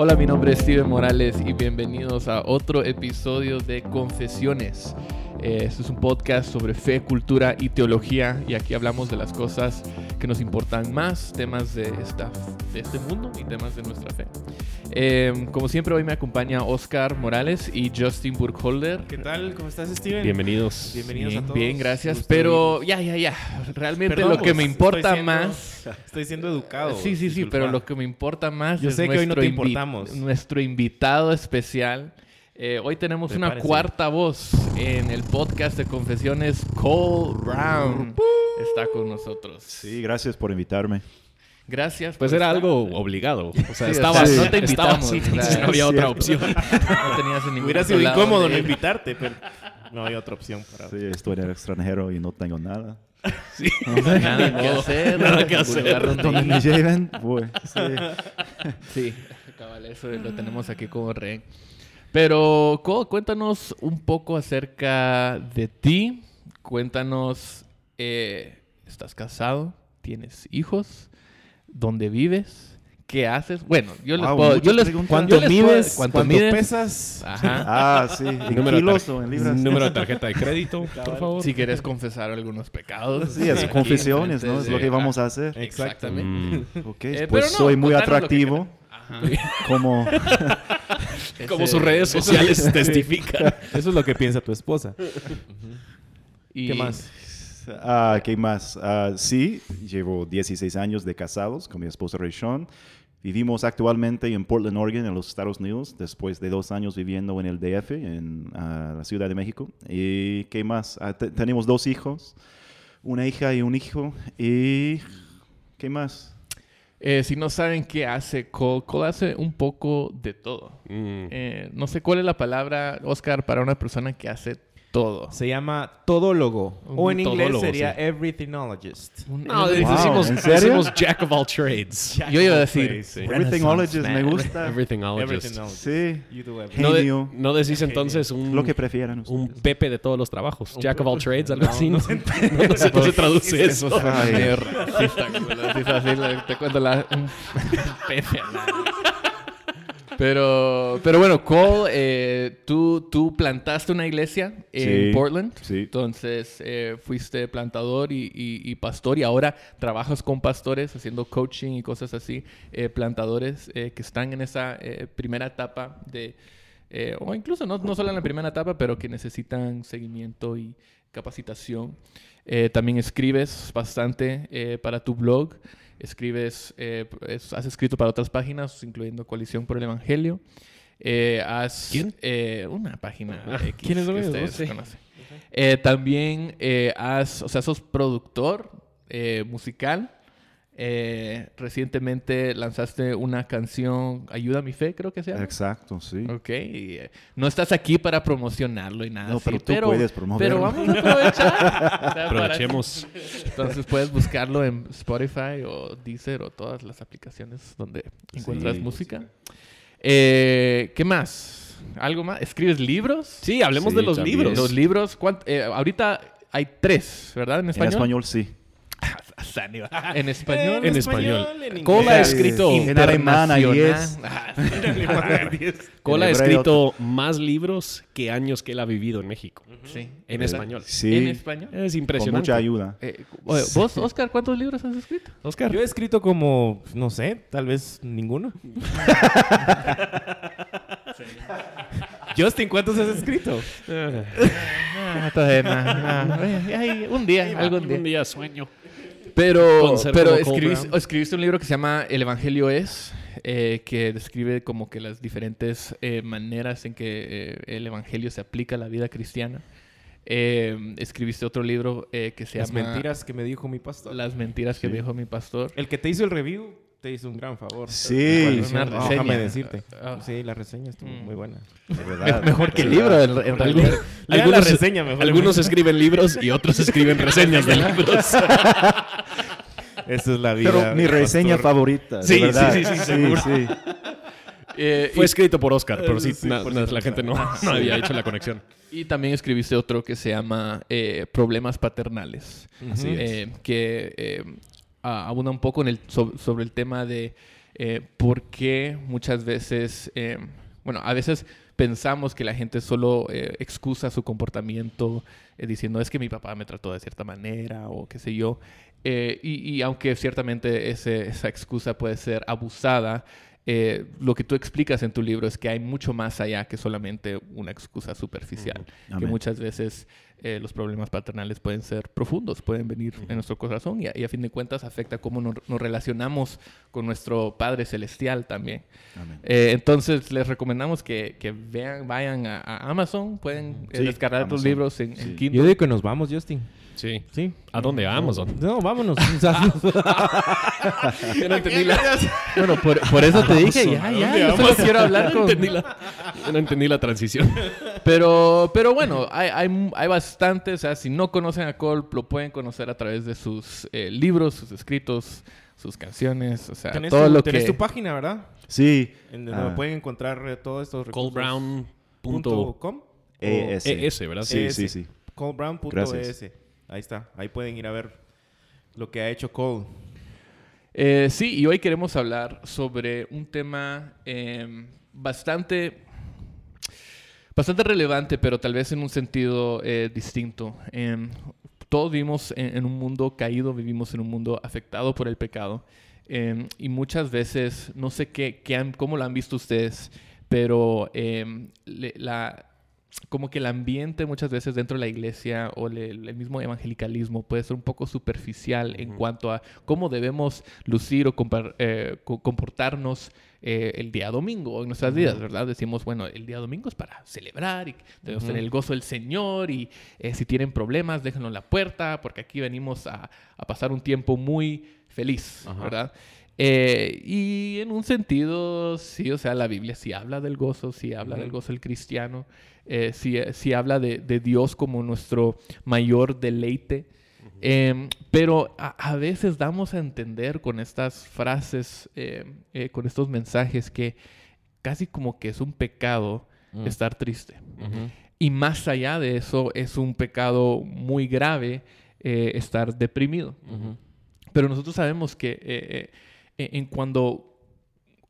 Hola, mi nombre es Steven Morales y bienvenidos a otro episodio de Confesiones. Este es un podcast sobre fe, cultura y teología y aquí hablamos de las cosas que nos importan más, temas de, esta, de este mundo y temas de nuestra fe. Eh, como siempre, hoy me acompaña Oscar Morales y Justin Burkholder. ¿Qué tal? ¿Cómo estás, Steven? Bienvenidos. Bienvenidos Bien, a todos. bien, gracias. Pero ya, ya, ya. Realmente Perdón, lo que vos, me importa estoy siendo- más... Estoy siendo educado. Sí, sí, sí, pero lo que me importa más Yo es sé que hoy no nuestro, te invi- importamos. nuestro invitado especial. Eh, hoy tenemos una cuarta voz en el podcast de confesiones. Cole Brown está con nosotros. Sí, gracias por invitarme. Gracias. Pues era estar. algo obligado. O sea, Sí, no te invitamos, sea, entonces no había otra opción. No tenías en ningún Hubiera sido incómodo de no invitarte, pero no hay otra opción para... Sí, estoy en el extranjero y no tengo nada. Nada que hacer. Nada que hacer. donde me lleven, voy. Sí. Sí, cabal, eso lo tenemos aquí como rey. Pero, Cole, cuéntanos un poco acerca de ti. Cuéntanos, eh, ¿estás casado? ¿Tienes hijos? ¿Dónde vives? ¿Qué haces? Bueno, yo les Wow, puedo... Yo les. ¿Cuánto yo les puedo- mides? ¿Cuánto, ¿Cuánto mides? pesas? Ajá. Ah, sí. ¿En Número kilos o en libras? Número de tarjeta de crédito, por favor. Si quieres confesar algunos pecados. Sí, es aquí confesiones, ¿no? es lo que vamos a hacer. Exactamente. Mm. Ok, Eh, pues no, soy muy atractivo. Ajá. Como... Como sus redes sociales testifican. Eso es lo que piensa tu esposa. ¿Qué más? Ah, ¿Qué más? Ah, sí, llevo 16 años de casados con mi esposa Rayshon. Vivimos actualmente en Portland, Oregon, en los Estados Unidos, después de dos años viviendo en el DF, en ah, la Ciudad de México. ¿Y qué más? Te- tenemos dos hijos, una hija y un hijo. ¿Y qué más? Eh, si no saben qué hace Cole, Cole hace un poco de todo. Mm. Eh, no sé cuál es la palabra, Oscar, para una persona que hace todo. Se llama todólogo. Un O en inglés sería sí. everythingologist. No, Wow, decimos, ¿en serio? decimos Jack of all trades. Yo iba a decir, Sí. Everythingologist, me gusta. Everythingologist. Everythingologist. Sí, You do everything. No, de- genio. no decís entonces un, lo que prefieran un ustedes. Pepe de todos los trabajos. Jack of all trades, algo No, así. no No, se no sé cómo se traduce eso. Te cuento la... un pepe. Pero, pero bueno, Cole, eh, tú, tú plantaste una iglesia en Sí, Portland. sí. Entonces eh, fuiste plantador y, y- y pastor y ahora trabajas con pastores haciendo coaching y cosas así. eh, plantadores eh, que están en esa eh, primera etapa de... eh, o incluso no, no solo en la primera etapa, pero que necesitan seguimiento y capacitación. También escribes bastante para tu blog. Escribes, eh, es- has escrito para otras páginas, incluyendo Coalición por el Evangelio. Eh, has, ¿Quién? eh, una página. X ¿quiénes son que ustedes conocen. Eh, también eh, has, o sea, sos productor eh, musical. Eh, recientemente lanzaste una canción, Ayuda a mi fe, creo que se llama. Exacto, sí. Ok, y, eh, no estás aquí para promocionarlo y nada No, así, pero tú puedes promoverlo. Pero vamos a aprovechar. O sea, para- Aprovechemos. Entonces puedes buscarlo en Spotify o Deezer o todas las aplicaciones donde encuentras Sí. música. Eh, ¿Qué más? ¿Algo más? ¿Escribes libros? Sí, hablemos Sí, de los también. libros. Los libros, ¿cuánt- eh, ahorita hay tres, ¿verdad? En En español. español, sí. En español. En español. en inglés. escrito, En alemán hay Cole ha escrito más libros que años que él ha vivido en México. sí. En español. Sí, ¿En español? Es con impresionante. mucha ayuda. Eh, oye, ¿Vos, Oscar, cuántos libros has escrito? Oscar. Yo he escrito como, no sé, tal vez ninguno. Justin, ¿cuántos has escrito? Ah, todavía no, no. Ay, ay, un día, algún día. Un día sueño. Pero, pero escribiste, escribiste un libro que se llama El Evangelio es, eh, que describe como que las diferentes eh, maneras en que eh, el Evangelio se aplica a la vida cristiana. Eh, escribiste otro libro eh, que se Las llama mentiras que me dijo mi pastor. Las mentiras que Sí. me dijo mi pastor. El que te hizo el review te hizo un gran favor. Sí. ¿Cuál Una reseña. Déjame decirte. Ah. Sí, la reseña estuvo Mm. muy buena. de verdad. Mejor que el libro, en, realidad. Algunos- la reseña mejor. algunos escriben libros y otros escriben reseñas de libros. Esa es la vida. Pero mi reseña pastor. favorita, Sí, de verdad. sí, sí, sí, seguro. sí. Eh, Fue escrito por Oscar, pero sí, Sí, na- por na- cierto. la gente no, no había hecho la conexión. y, también escribiste otro que se llama eh, Problemas Paternales. Así es. eh, que eh, abunda un poco en el, so- sobre el tema de eh, por qué muchas veces, eh, bueno, a veces pensamos que la gente solo eh, excusa su comportamiento eh, diciendo es que mi papá me trató de cierta manera o qué sé yo. Eh, y, y aunque ciertamente ese- esa excusa puede ser abusada, eh, lo que tú explicas en tu libro es que hay mucho más allá que solamente una excusa superficial. Que muchas veces eh, los problemas paternales pueden ser profundos, pueden venir en nuestro corazón y a, y a fin de cuentas afecta cómo nos, nos relacionamos con nuestro Padre Celestial también. Eh, entonces les recomendamos que, que vean, vayan a, a Amazon, pueden eh, Sí, descargar tus libros en, en Sí. Kindle. Yo digo que nos vamos, Justin. Sí. Sí. ¿A dónde? A Amazon. No, vámonos. O sea, Yo no entendí la... Bueno, por, por eso te dije, ya, ya, yo solo quiero hablar no entendí la... yo no entendí la transición. Pero, pero bueno, hay, hay, hay bastante, o sea, si no conocen a Cole, lo pueden conocer a través de sus eh, libros, sus escritos, sus canciones, o sea, tenés todo tu, lo tenés que... tu página, ¿verdad? Sí. En donde Ah, pueden encontrar eh, todos estos recursos. Colebrown.com. .com ES. ES, ¿verdad? Sí, ES. sí, sí. Colebrown.es. Ahí está. Ahí pueden ir a ver lo que ha hecho Cole. Eh, sí, y hoy queremos hablar sobre un tema eh, bastante, bastante relevante, pero tal vez en un sentido eh, distinto. Eh, todos vivimos en, un mundo caído, vivimos en un mundo afectado por el pecado. Eh, y muchas veces, no sé qué, cómo lo han visto ustedes, pero la, como que el ambiente muchas veces dentro de la iglesia o le- el mismo evangelicalismo puede ser un poco superficial en cuanto a cómo debemos lucir o eh, co- comportarnos eh, el día domingo o en nuestras vidas, ¿verdad? Decimos, bueno, el día domingo es para celebrar y debemos tener el gozo del Señor y eh, si tienen problemas, déjenlo en la puerta porque aquí venimos a, a pasar un tiempo muy feliz. ¿verdad? Eh, y en un sentido, sí, o sea, la Biblia sí habla del gozo, sí habla del gozo del cristiano, eh, eh, sí habla de, de Dios como nuestro mayor deleite. Em, pero a, a veces damos a entender con estas frases, eh, eh, con estos mensajes, que casi como que es un pecado estar triste. Y más allá de eso, es un pecado muy grave eh, estar deprimido. Pero nosotros sabemos que eh, en cuando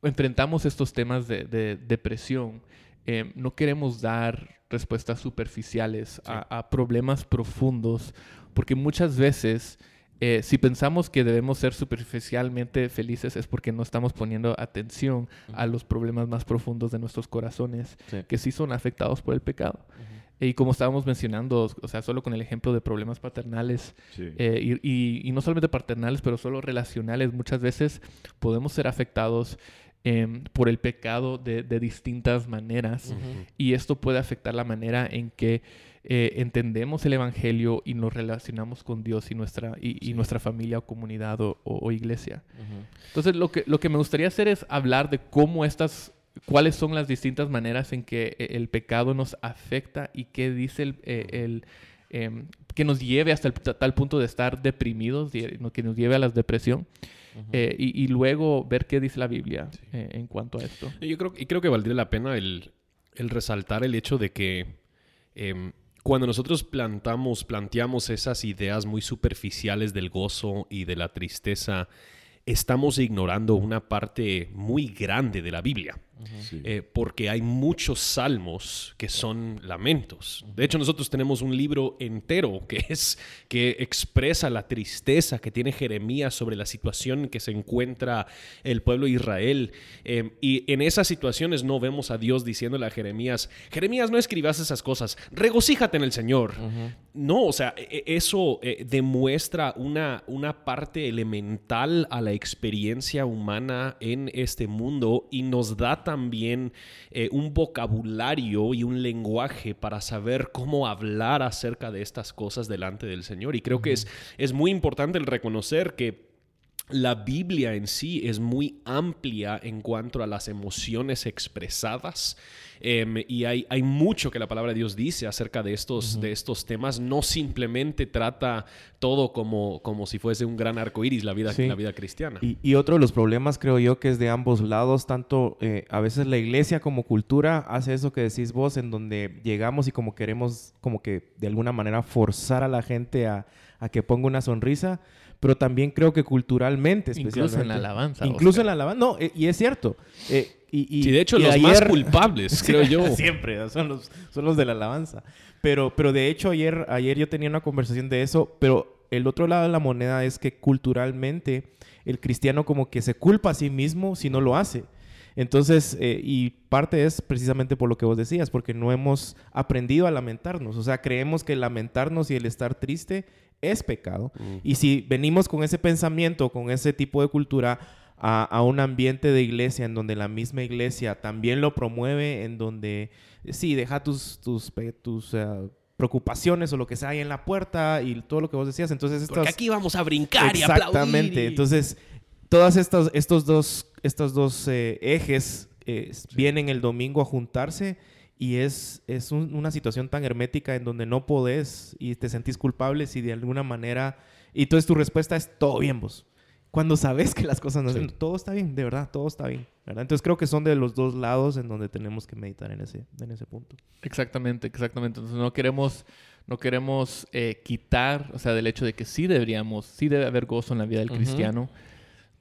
enfrentamos estos temas de, de depresión, eh, no queremos dar respuestas superficiales a, a problemas profundos, porque muchas veces, eh, si pensamos que debemos ser superficialmente felices, es porque no estamos poniendo atención a los problemas más profundos de nuestros corazones, Sí. que sí son afectados por el pecado. Y como estábamos mencionando, o sea, solo con el ejemplo de problemas paternales, Sí. eh, y, y- y no solamente paternales, pero solo relacionales, muchas veces podemos ser afectados em, por el pecado de, de distintas maneras. Y esto puede afectar la manera en que eh, entendemos el Evangelio y nos relacionamos con Dios y nuestra, y, y nuestra familia o comunidad o, o- o iglesia. Entonces, lo que, lo que me gustaría hacer es hablar de cómo estas, cuáles son las distintas maneras en que eh, el pecado nos afecta y qué dice el, eh, el, em, que nos lleve hasta el tal punto de estar deprimidos, que nos lleve a la depresión. Eh, y, y luego ver qué dice la Biblia eh, en cuanto a esto. Yo creo, y creo que valdría la pena el, el resaltar el hecho de que em, cuando nosotros plantamos, planteamos esas ideas muy superficiales del gozo y de la tristeza, estamos ignorando una parte muy grande de la Biblia. Sí. Eh, porque hay muchos salmos que son lamentos. De hecho, nosotros tenemos un libro entero que es que expresa la tristeza que tiene Jeremías sobre la situación en que se encuentra el pueblo de Israel. Eh, y en esas situaciones no vemos a Dios diciéndole a Jeremías, Jeremías, no escribas esas cosas, regocíjate en el Señor. No, o sea, e- e- eso eh, demuestra una, una parte elemental a la experiencia humana en este mundo y nos da también eh, un vocabulario y un lenguaje para saber cómo hablar acerca de estas cosas delante del Señor. Y creo que es, es muy importante el reconocer que la Biblia en sí es muy amplia en cuanto a las emociones expresadas em, y hay, hay mucho que la palabra de Dios dice acerca de estos, de estos temas. No simplemente trata todo como, como si fuese un gran arco iris la vida, Sí. la vida cristiana. Y, y otro de los problemas creo yo que es de ambos lados, tanto eh, a veces la iglesia como cultura hace eso que decís vos, en donde llegamos y como queremos como que de alguna manera forzar a la gente a, a que ponga una sonrisa, pero también creo que culturalmente, especialmente. Incluso en la alabanza. Incluso Oscar. en la alabanza. No, eh, y es cierto. Eh, y, y- Sí, de hecho, y los más culpables, creo yo. Siempre, son los, son los de la alabanza. Pero, pero de hecho, ayer, ayer yo tenía una conversación de eso, pero el otro lado de la moneda es que culturalmente el cristiano como que se culpa a sí mismo si no lo hace. Entonces, eh, y parte es precisamente por lo que vos decías, porque no hemos aprendido a lamentarnos. O sea, creemos que lamentarnos y el estar triste es pecado. Y si venimos con ese pensamiento, con ese tipo de cultura a, a un ambiente de iglesia en donde la misma iglesia también lo promueve, en donde eh, sí, deja tus, tus, tus eh, preocupaciones o lo que sea ahí en la puerta y todo lo que vos decías. Entonces, estas... Porque aquí vamos a brincar y aplaudir. Exactamente. y- Entonces, todas estas, estos dos, estos dos eh, ejes eh, vienen el domingo a juntarse y es, es un- una situación tan hermética en donde no podés y te sentís culpable si de alguna manera... Y entonces tu respuesta es todo bien vos. Cuando sabes que las cosas no Sí. todo está bien, de verdad, todo está bien. ¿verdad? Entonces creo que son de los dos lados en donde tenemos que meditar en ese, en ese punto. Exactamente, exactamente. Entonces no queremos, no queremos eh, quitar, o sea, del hecho de que sí deberíamos, sí debe haber gozo en la vida del cristiano,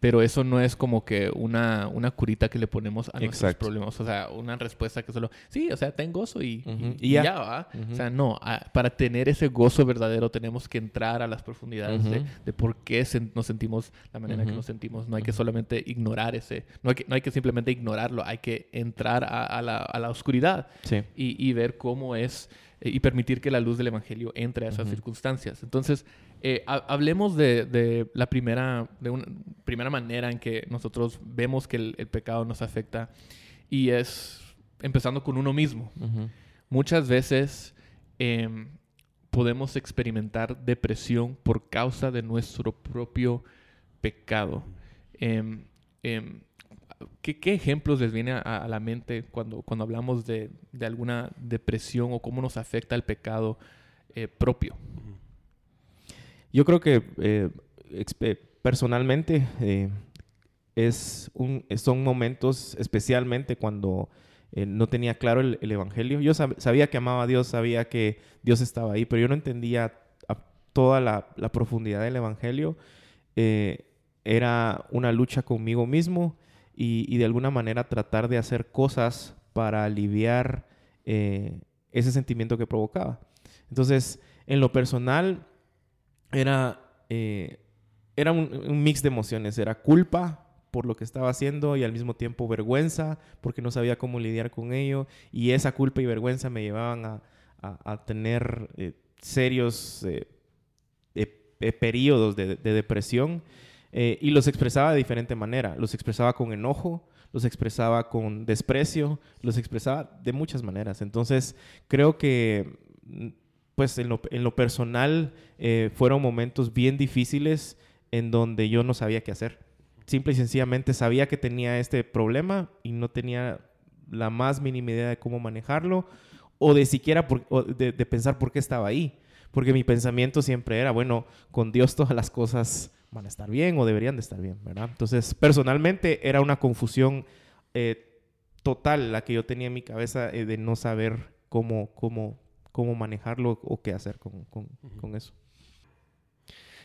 pero eso no es como que una, una curita que le ponemos a nuestros Exacto. problemas, o sea, una respuesta que solo, sí, o sea, ten gozo y, ya. ya, ¿va? O sea, no, a- para tener ese gozo verdadero tenemos que entrar a las profundidades de, de por qué nos sentimos la manera que nos sentimos. No hay que solamente ignorar ese, no hay que, no hay que simplemente ignorarlo, hay que entrar a, a la, a la oscuridad Sí. y, y ver cómo es eh, y permitir que la luz del evangelio entre a esas circunstancias. Entonces, eh, ha- hablemos de, de la primera, de una primera manera en que nosotros vemos que el, el pecado nos afecta y es empezando con uno mismo. Muchas veces em, podemos experimentar depresión por causa de nuestro propio pecado. Em, ¿qué, qué ejemplos les viene a, a la mente cuando, cuando hablamos de, de alguna depresión o cómo nos afecta el pecado eh, propio? Yo creo que eh, personalmente eh, es son momentos, especialmente cuando eh, no tenía claro el, el Evangelio. Yo sab- sabía que amaba a Dios, sabía que Dios estaba ahí, pero yo no entendía toda la, profundidad del Evangelio. Eh, era una lucha conmigo mismo y, de alguna manera tratar de hacer cosas para aliviar ese sentimiento que provocaba. Entonces, en lo personal, era, eh, era un, mix de emociones. Era culpa por lo que estaba haciendo y al mismo tiempo vergüenza porque no sabía cómo lidiar con ello. Y esa culpa y vergüenza me llevaban a, a- tener eh, serios eh, eh, eh, periodos de, de depresión. y los expresaba de diferente manera. Los expresaba con enojo, los expresaba con desprecio, los expresaba de muchas maneras. Entonces, creo que mm, pues en lo, en lo personal eh, fueron momentos bien difíciles en donde yo no sabía qué hacer. Simple y sencillamente sabía que tenía este problema y no tenía la más mínima idea de cómo manejarlo o de siquiera de pensar por qué estaba ahí. Porque mi pensamiento siempre era, bueno, con Dios todas las cosas van a estar bien o deberían de estar bien, ¿verdad? Entonces, personalmente era una confusión eh, total la que yo tenía en mi cabeza eh, de no saber cómo, cómo, cómo manejarlo o qué hacer con, con- con eso.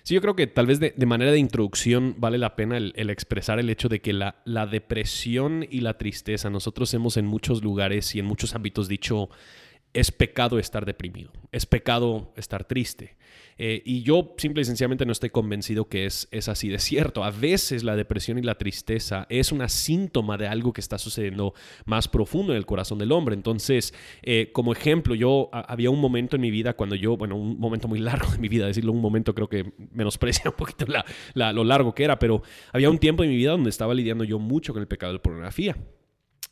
Sí, yo creo que tal vez de, de manera de introducción vale la pena el, el expresar el hecho de que la, la depresión y la tristeza, nosotros hemos en muchos lugares y en muchos ámbitos dicho, es pecado estar deprimido, es pecado estar triste. Eh, y yo simple y sencillamente no estoy convencido que es, es así de cierto. A veces la depresión y la tristeza es una síntoma de algo que está sucediendo más profundo en el corazón del hombre. Entonces, eh, como ejemplo, yo había un momento en mi vida cuando yo, bueno, un momento muy largo de mi vida, decirlo un momento creo que menosprecia un poquito la- lo largo que era, pero había un tiempo en mi vida donde estaba lidiando yo mucho con el pecado de la pornografía.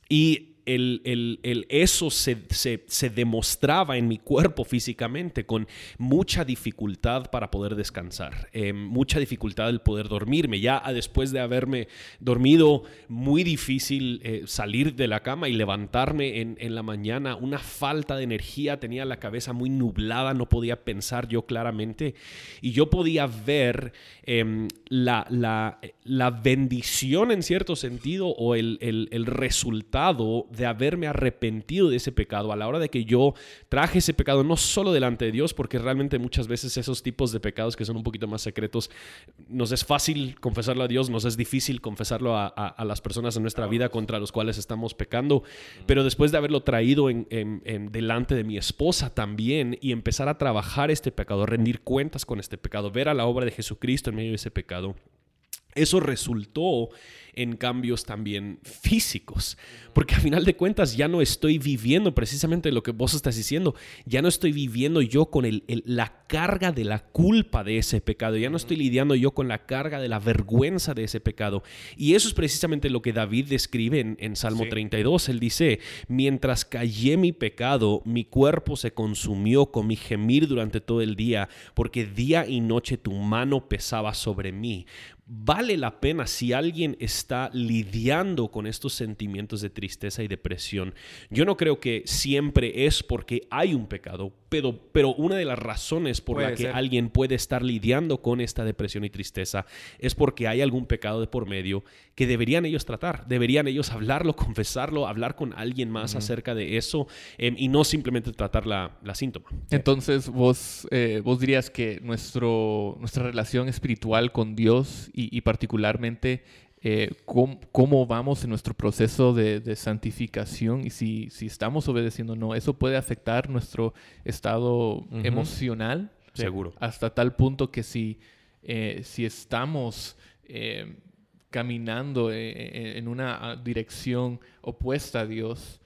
Y el, el- el- eso se, se- se demostraba en mi cuerpo físicamente con mucha dificultad para poder descansar, eh, mucha dificultad el poder dormirme. Ya después de haberme dormido, muy difícil eh, salir de la cama y levantarme en, en la mañana, una falta de energía, tenía la cabeza muy nublada, no podía pensar yo claramente y yo podía ver em, la, la- la bendición en cierto sentido o el, el- el resultado de haberme arrepentido de ese pecado, a la hora de que yo traje ese pecado no solo delante de Dios, porque realmente muchas veces esos tipos de pecados que son un poquito más secretos, nos es fácil confesarlo a Dios, nos es difícil confesarlo a, las personas en nuestra vida contra los cuales estamos pecando, pero después de haberlo traído en, delante de mi esposa también y empezar a trabajar este pecado, rendir cuentas con este pecado, ver a la obra de Jesucristo en medio de ese pecado, eso resultó en cambios también físicos. Porque a final de cuentas ya no estoy viviendo precisamente lo que vos estás diciendo. Ya no estoy viviendo yo con el, la carga de la culpa de ese pecado. Ya no estoy lidiando yo con la carga de la vergüenza de ese pecado. Y eso es precisamente lo que David describe en, Salmo 32. Él dice, mientras callé mi pecado, mi cuerpo se consumió con mi gemir durante todo el día, porque día y noche tu mano pesaba sobre mí vale la pena si alguien está lidiando con estos sentimientos de tristeza y depresión. Yo no creo que siempre es porque hay un pecado, pero, pero una de las razones por la que alguien puede estar lidiando con esta depresión y tristeza es porque hay algún pecado de por medio que deberían ellos tratar, deberían ellos hablarlo, confesarlo, hablar con alguien más acerca de eso em, y no simplemente tratar la, la síntoma. Entonces vos, eh, vos dirías que nuestro, nuestra relación espiritual con Dios y, particularmente eh, cómo, vamos en nuestro proceso de, santificación y si, si, estamos obedeciendo o no. Eso puede afectar nuestro estado emocional. Seguro. Hasta tal punto que si, eh, si estamos eh, caminando en una dirección opuesta a Dios,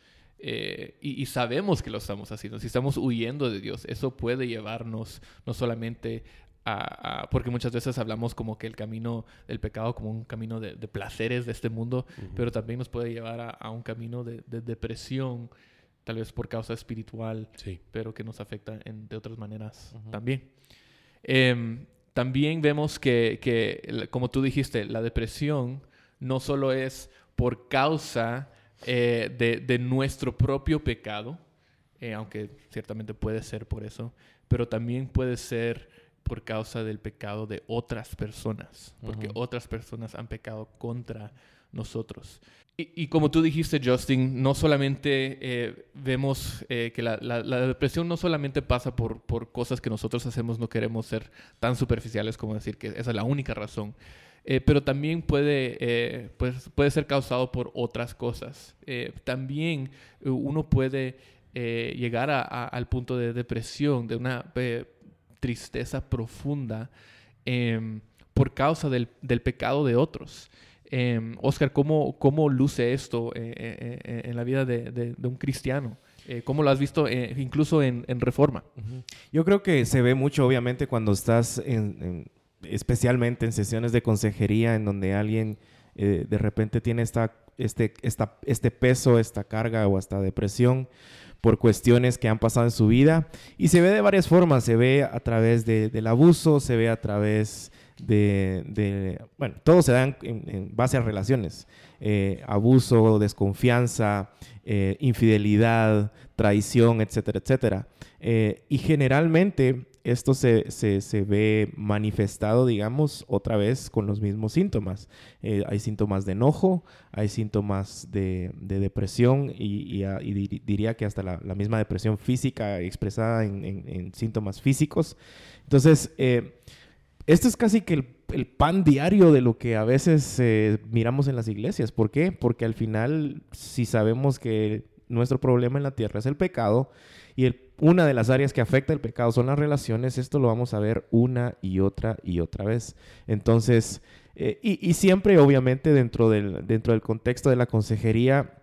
y, sabemos que lo estamos haciendo, si estamos huyendo de Dios, eso puede llevarnos no solamente porque muchas veces hablamos como que el camino del pecado como un camino de, placeres de este mundo, pero también nos puede llevar a, un camino de, depresión, tal vez por causa espiritual, pero que nos afecta de otras maneras también. Em, también vemos que, como tú dijiste, la depresión no solo es por causa eh, de, nuestro propio pecado, eh, aunque ciertamente puede ser por eso, pero también puede ser por causa del pecado de otras personas, porque otras personas han pecado contra nosotros. Y, como tú dijiste, Justin, no solamente eh, vemos eh, que la, depresión no solamente pasa por, por cosas que nosotros hacemos, no queremos ser tan superficiales como decir que esa es la única razón, eh, pero también puede, pues, puede ser causado por otras cosas. también uno puede llegar al punto de depresión, de una tristeza profunda em, por causa del, pecado de otros. Eh, Oscar, ¿cómo, ¿cómo, luce esto eh, eh, en la vida de, un cristiano? ¿Cómo lo has visto incluso en, Reforma? Yo creo que se ve mucho, obviamente, cuando estás en, especialmente en sesiones de consejería en donde alguien de repente tiene esta, este, esta, este peso, esta carga o hasta depresión por cuestiones que han pasado en su vida. Y se ve de varias formas, se ve a través del abuso, se ve a través de, bueno, todo se da en, base a relaciones. Eh, abuso, desconfianza, eh, infidelidad, traición, etcétera, etcétera. Eh, y generalmente esto se, se, ve manifestado, digamos, otra vez con los mismos síntomas. Eh, hay síntomas de enojo, hay síntomas de, depresión y, diría que hasta la, misma depresión física expresada en, síntomas físicos. Entonces, eh, esto es casi que el, pan diario de lo que a veces eh, miramos en las iglesias. ¿Por qué? Porque al final, si sabemos que nuestro problema en la tierra es el pecado, y una de las áreas que afecta el pecado son las relaciones. Esto lo vamos a ver una y otra y otra vez. Entonces, eh, y, siempre obviamente dentro del, dentro del contexto de la consejería,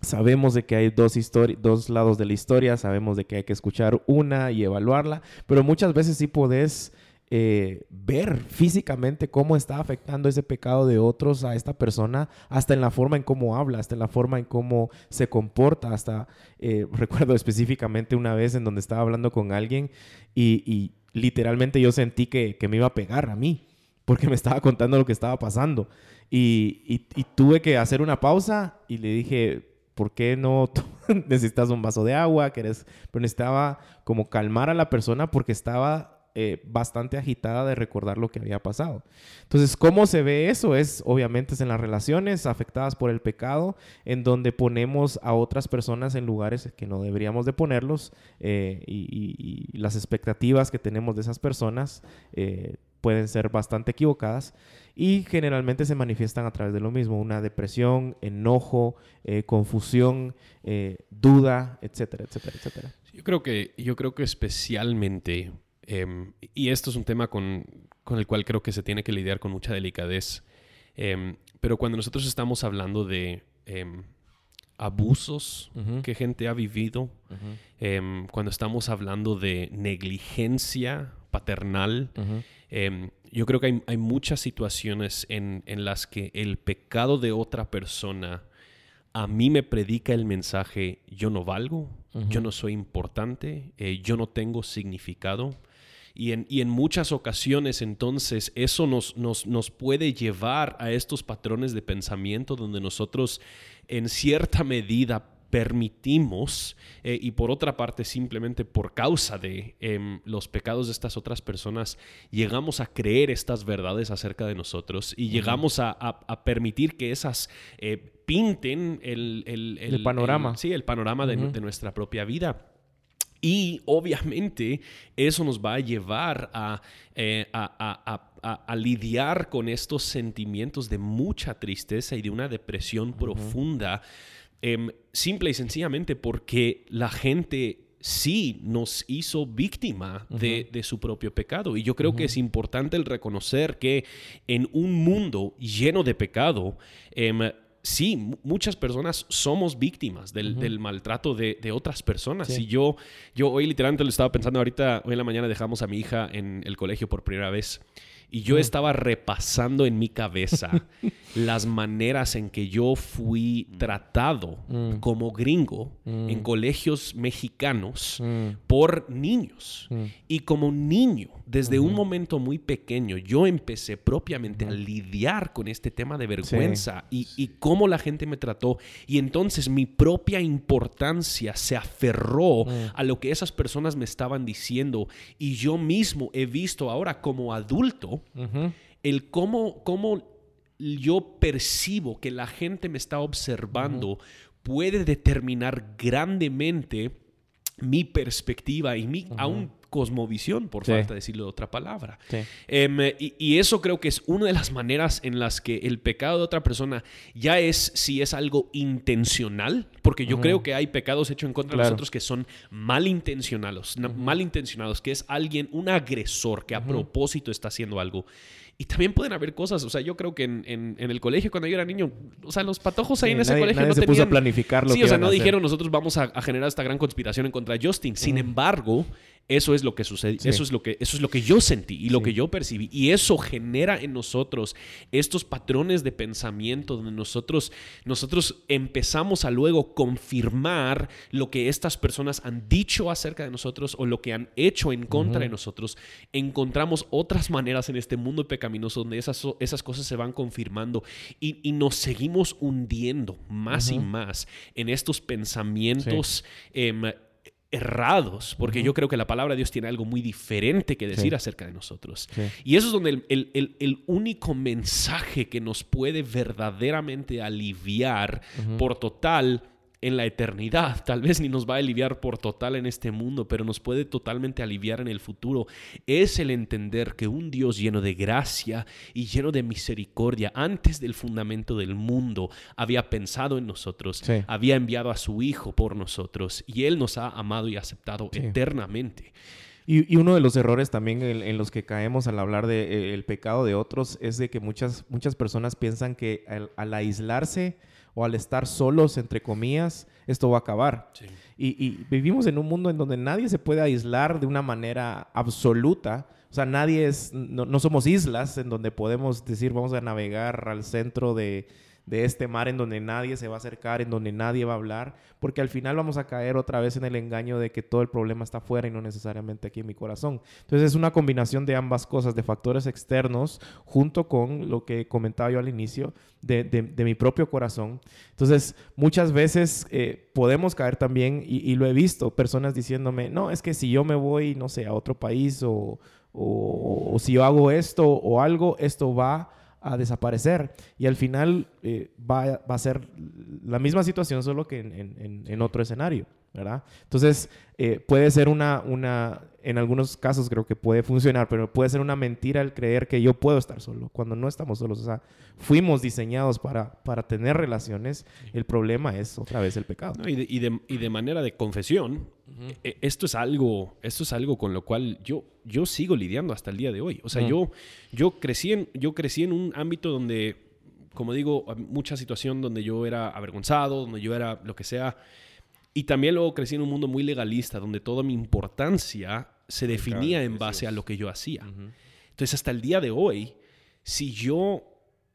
sabemos de que hay dos, dos lados de la historia, sabemos de que hay que escuchar una y evaluarla, pero muchas veces sí podés eh, ver físicamente cómo está afectando ese pecado de otros a esta persona, hasta en la forma en cómo habla, hasta en la forma en cómo se comporta, hasta eh, recuerdo específicamente una vez en donde estaba hablando con alguien y, literalmente yo sentí que, me iba a pegar a mí, porque me estaba contando lo que estaba pasando. Y, tuve que hacer una pausa y le dije, ¿por qué no necesitas un vaso de agua? Pero necesitaba como calmar a la persona porque estaba eh, bastante agitada de recordar lo que había pasado. Entonces, ¿cómo se ve eso? Es obviamente es en las relaciones afectadas por el pecado, en donde ponemos a otras personas en lugares que no deberíamos de ponerlos eh, y, las expectativas que tenemos de esas personas eh, pueden ser bastante equivocadas y generalmente se manifiestan a través de lo mismo, una depresión, enojo, confusión, duda, etcétera, etcétera, etcétera. Yo creo que, yo creo que especialmente Em, y esto es un tema con, el cual creo que se tiene que lidiar con mucha delicadez. Em, pero cuando nosotros estamos hablando de em, abusos que gente ha vivido, cuando estamos hablando de negligencia paternal, yo creo que hay, muchas situaciones en, las que el pecado de otra persona a mí me predica el mensaje, yo no valgo, yo no soy importante, eh, yo no tengo significado. Y en, muchas ocasiones entonces eso nos, nos, puede llevar a estos patrones de pensamiento donde nosotros en cierta medida permitimos eh, y por otra parte simplemente por causa de em, los pecados de estas otras personas llegamos a creer estas verdades acerca de nosotros y llegamos a, permitir que esas eh, pinten el, panorama. sí, el panorama de nuestra propia vida. Y obviamente eso nos va a llevar a, eh, lidiar con estos sentimientos de mucha tristeza y de una depresión profunda, em, simple y sencillamente porque la gente sí nos hizo víctima de, su propio pecado. Y yo creo que es importante el reconocer que en un mundo lleno de pecado, em, sí, muchas personas somos víctimas del, maltrato de, otras personas. Y yo, yo hoy literalmente lo estaba pensando ahorita, hoy en la mañana dejamos a mi hija en el colegio por primera vez. Y yo estaba repasando en mi cabeza las maneras en que yo fui tratado mm. como gringo en mm. colegios mexicanos mm. por niños. Y como niño, desde un momento muy pequeño, yo empecé propiamente a lidiar con este tema de vergüenza y, y, cómo la gente me trató. Y entonces mi propia importancia se aferró a lo que esas personas me estaban diciendo. Y yo mismo he visto ahora como adulto el cómo, cómo yo percibo que la gente me está observando puede determinar grandemente mi perspectiva y mi aún cosmovisión, por falta de decirlo de otra palabra. Em, y, eso creo que es una de las maneras en las que el pecado de otra persona ya es si es algo intencional, porque yo creo que hay pecados hechos en contra de nosotros que son malintencionados, malintencionados, que es alguien, un agresor que a propósito está haciendo algo. Y también pueden haber cosas, o sea, yo creo que en, el colegio cuando yo era niño, o sea, los patojos ahí en ese colegio nadie no se tenían... puso a planificar Sí, o sea, no dijeron nosotros vamos a, generar esta gran conspiración en contra de Justin. Sin embargo, eso es lo que sucede, eso, es lo que, eso es lo que yo sentí y lo que yo percibí. Y eso genera en nosotros estos patrones de pensamiento donde nosotros, nosotros empezamos a luego confirmar lo que estas personas han dicho acerca de nosotros o lo que han hecho en contra de nosotros. Encontramos otras maneras en este mundo pecaminoso donde esas, esas cosas se van confirmando y, nos seguimos hundiendo más y más en estos pensamientos. Em, errados, porque yo creo que la palabra de Dios tiene algo muy diferente que decir acerca de nosotros. Y eso es donde el, único mensaje que nos puede verdaderamente aliviar por total en la eternidad. Tal vez ni nos va a aliviar por total en este mundo, pero nos puede totalmente aliviar en el futuro. Es el entender que un Dios lleno de gracia y lleno de misericordia antes del fundamento del mundo había pensado en nosotros, había enviado a su Hijo por nosotros y Él nos ha amado y aceptado eternamente. Y, uno de los errores también en, los que caemos al hablar del de, eh, pecado de otros es de que muchas, muchas personas piensan que al aislarse, o al estar solos, entre comillas, esto va a acabar. Y, vivimos en un mundo en donde nadie se puede aislar de una manera absoluta. O sea, nadie es, no somos islas en donde podemos decir vamos a navegar al centro de, de este mar en donde nadie se va a acercar, en donde nadie va a hablar, porque al final vamos a caer otra vez en el engaño de que todo el problema está afuera y no necesariamente aquí en mi corazón. Entonces es una combinación de ambas cosas, de factores externos, junto con lo que comentaba yo al inicio, de, mi propio corazón. Entonces muchas veces eh, podemos caer también, y, lo he visto, personas diciéndome, no, es que si yo me voy, no sé, a otro país o, o si yo hago esto o algo, esto va a desaparecer. Y al final eh, va, va, a ser la misma situación, solo que en, otro escenario, ¿verdad? Entonces, eh, puede ser una, una, en algunos casos creo que puede funcionar, pero puede ser una mentira el creer que yo puedo estar solo, cuando no estamos solos. O sea, fuimos diseñados para, para tener relaciones. El problema es otra vez el pecado. Y, de, y, de, y, de, manera de confesión, uh -huh. esto, es algo, esto es algo con lo cual yo, yo sigo lidiando hasta el día de hoy. O sea, uh -huh. yo, yo, crecí en, yo crecí en un ámbito donde, como digo, mucha situación donde yo era avergonzado, donde yo era lo que sea. Y también luego crecí en un mundo muy legalista, donde toda mi importancia se definía en base a lo que yo hacía. Uh -huh. Entonces, hasta el día de hoy, si yo,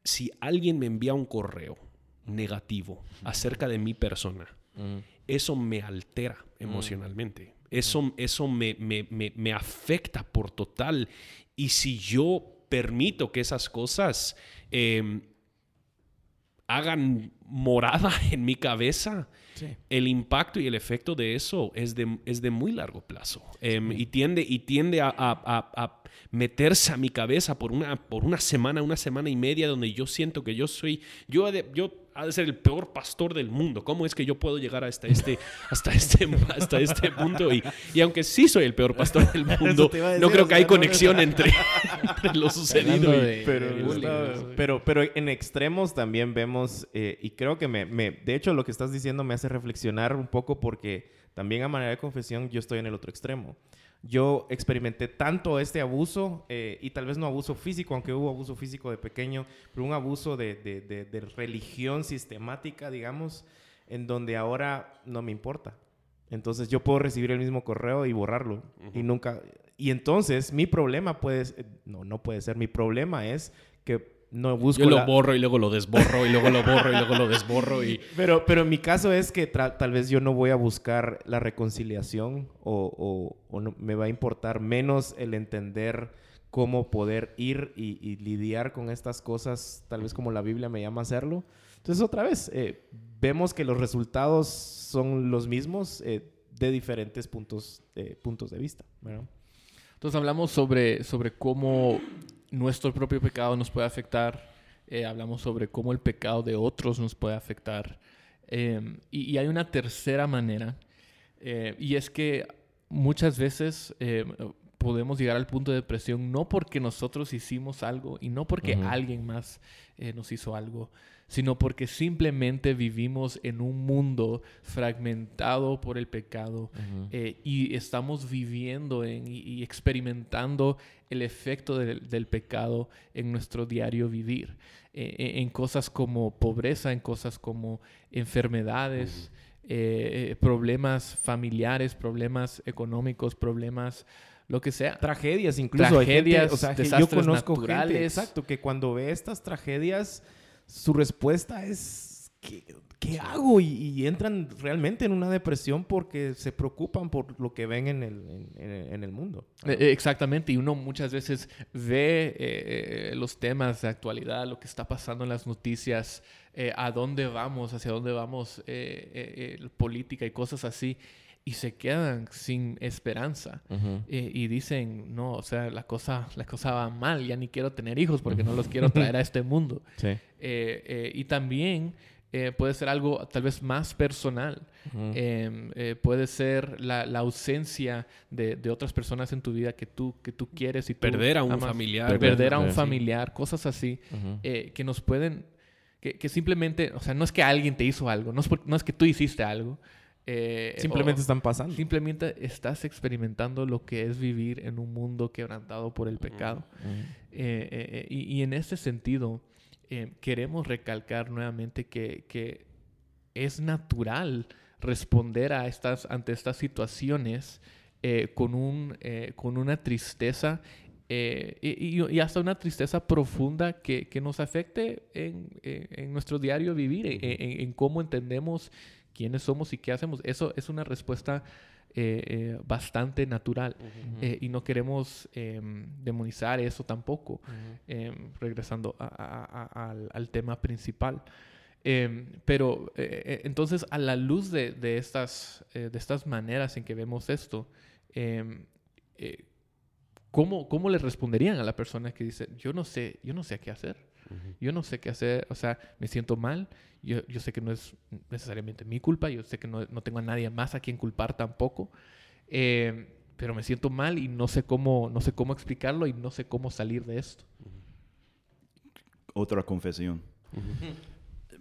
si alguien me envía un correo negativo acerca de mi persona. Eso me altera emocionalmente. Uh -huh. Eso, eso me, me, me, me, afecta por total. Y si yo permito que esas cosas eh, hagan morada en mi cabeza, sí. el impacto y el efecto de eso es de, es de muy largo plazo. Eh, sí. y, tiende, y tiende a, a, a, meterse a mi cabeza por una, por una semana, una semana y media, donde yo siento que yo soy, yo, yo ha de ser el peor pastor del mundo. ¿Cómo es que yo puedo llegar hasta este, hasta este, hasta este punto? Y, y aunque sí soy el peor pastor del mundo, decir, no creo que hay conexión no entre, entre, lo sucedido y... Pero, está, pero, pero, en extremos también vemos, eh, y creo que me, me, de hecho lo que estás diciendo me hace reflexionar un poco porque también a manera de confesión yo estoy en el otro extremo yo experimenté tanto este abuso, eh, y tal vez no abuso físico, aunque hubo abuso físico de pequeño, pero un abuso de, de, de, de religión sistemática, digamos, en donde ahora no me importa. Entonces yo puedo recibir el mismo correo y borrarlo. Uh -huh. Y nunca... Y entonces mi problema puede... No, no puede ser. Mi problema es que no busco. Yo lo la... borro y luego lo desborro y luego lo borro y luego lo desborro. Y... Pero, pero en mi caso es que tal vez yo no voy a buscar la reconciliación o, o, o no, me va a importar menos el entender cómo poder ir y, y, lidiar con estas cosas, tal vez como la Biblia me llama a hacerlo. Entonces, otra vez, eh, vemos que los resultados son los mismos eh, de diferentes puntos, eh, puntos de vista. ¿verdad? Entonces, hablamos sobre, sobre cómo nuestro propio pecado nos puede afectar. Eh, hablamos sobre cómo el pecado de otros nos puede afectar. Eh, y, y, hay una tercera manera, eh, y es que muchas veces podemos llegar al punto de depresión no porque nosotros hicimos algo y no porque uh -huh. alguien más nos hizo algo, sino porque simplemente vivimos en un mundo fragmentado por el pecado uh -huh. eh, y estamos viviendo en, y, y, experimentando el efecto de, del pecado en nuestro diario vivir, eh, en cosas como pobreza, en cosas como enfermedades, eh, problemas familiares, problemas económicos, problemas lo que sea. Tragedias, incluso. Tragedias, gente, o sea, desastres yo conozco naturales. Gente, exacto, que cuando ve estas tragedias su respuesta es, ¿qué, qué hago? Y, y, entran realmente en una depresión porque se preocupan por lo que ven en el, en, en el mundo. ¿no? Eh, exactamente, y uno muchas veces ve eh, los temas de actualidad, lo que está pasando en las noticias, eh, a dónde vamos, hacia dónde vamos, eh, eh, política y cosas así y se quedan sin esperanza uh -huh. eh, y dicen no o sea la cosa la cosa va mal ya ni quiero tener hijos porque no los quiero traer a este mundo sí. eh, eh, y también eh, puede ser algo tal vez más personal uh -huh. puede ser la, la ausencia de, de, otras personas en tu vida que tú que tú quieres y tú perder a un amas, familiar perder a un familiar sí. cosas así uh -huh. que nos pueden que, que, simplemente o sea no es que alguien te hizo algo no es, por, no es que tú hiciste algo eh, simplemente están pasando. Simplemente estás experimentando lo que es vivir en un mundo quebrantado por el pecado. Uh -huh. eh, y, y, en ese sentido, eh, queremos recalcar nuevamente que, es natural responder a estas, ante estas situaciones eh, con, un, eh, con una tristeza y, hasta una tristeza profunda que, que nos afecte en, en, nuestro diario vivir, en, en cómo entendemos quiénes somos y qué hacemos. Eso es una respuesta eh, eh, bastante natural uh -huh. eh, y no queremos em, demonizar eso tampoco, uh -huh. regresando a, a, a, al, al, tema principal. Em, pero eh, entonces a la luz de, de estas, de estas maneras en que vemos esto, em, ¿cómo, ¿cómo le responderían a la persona que dice, yo no sé, yo no sé qué hacer? Yo no sé qué hacer, o sea, me siento mal, yo, yo sé que no es necesariamente mi culpa, yo sé que no, no tengo a nadie más a quien culpar tampoco, eh, pero me siento mal y no sé, cómo, no sé cómo explicarlo y no sé cómo salir de esto. Otra confesión.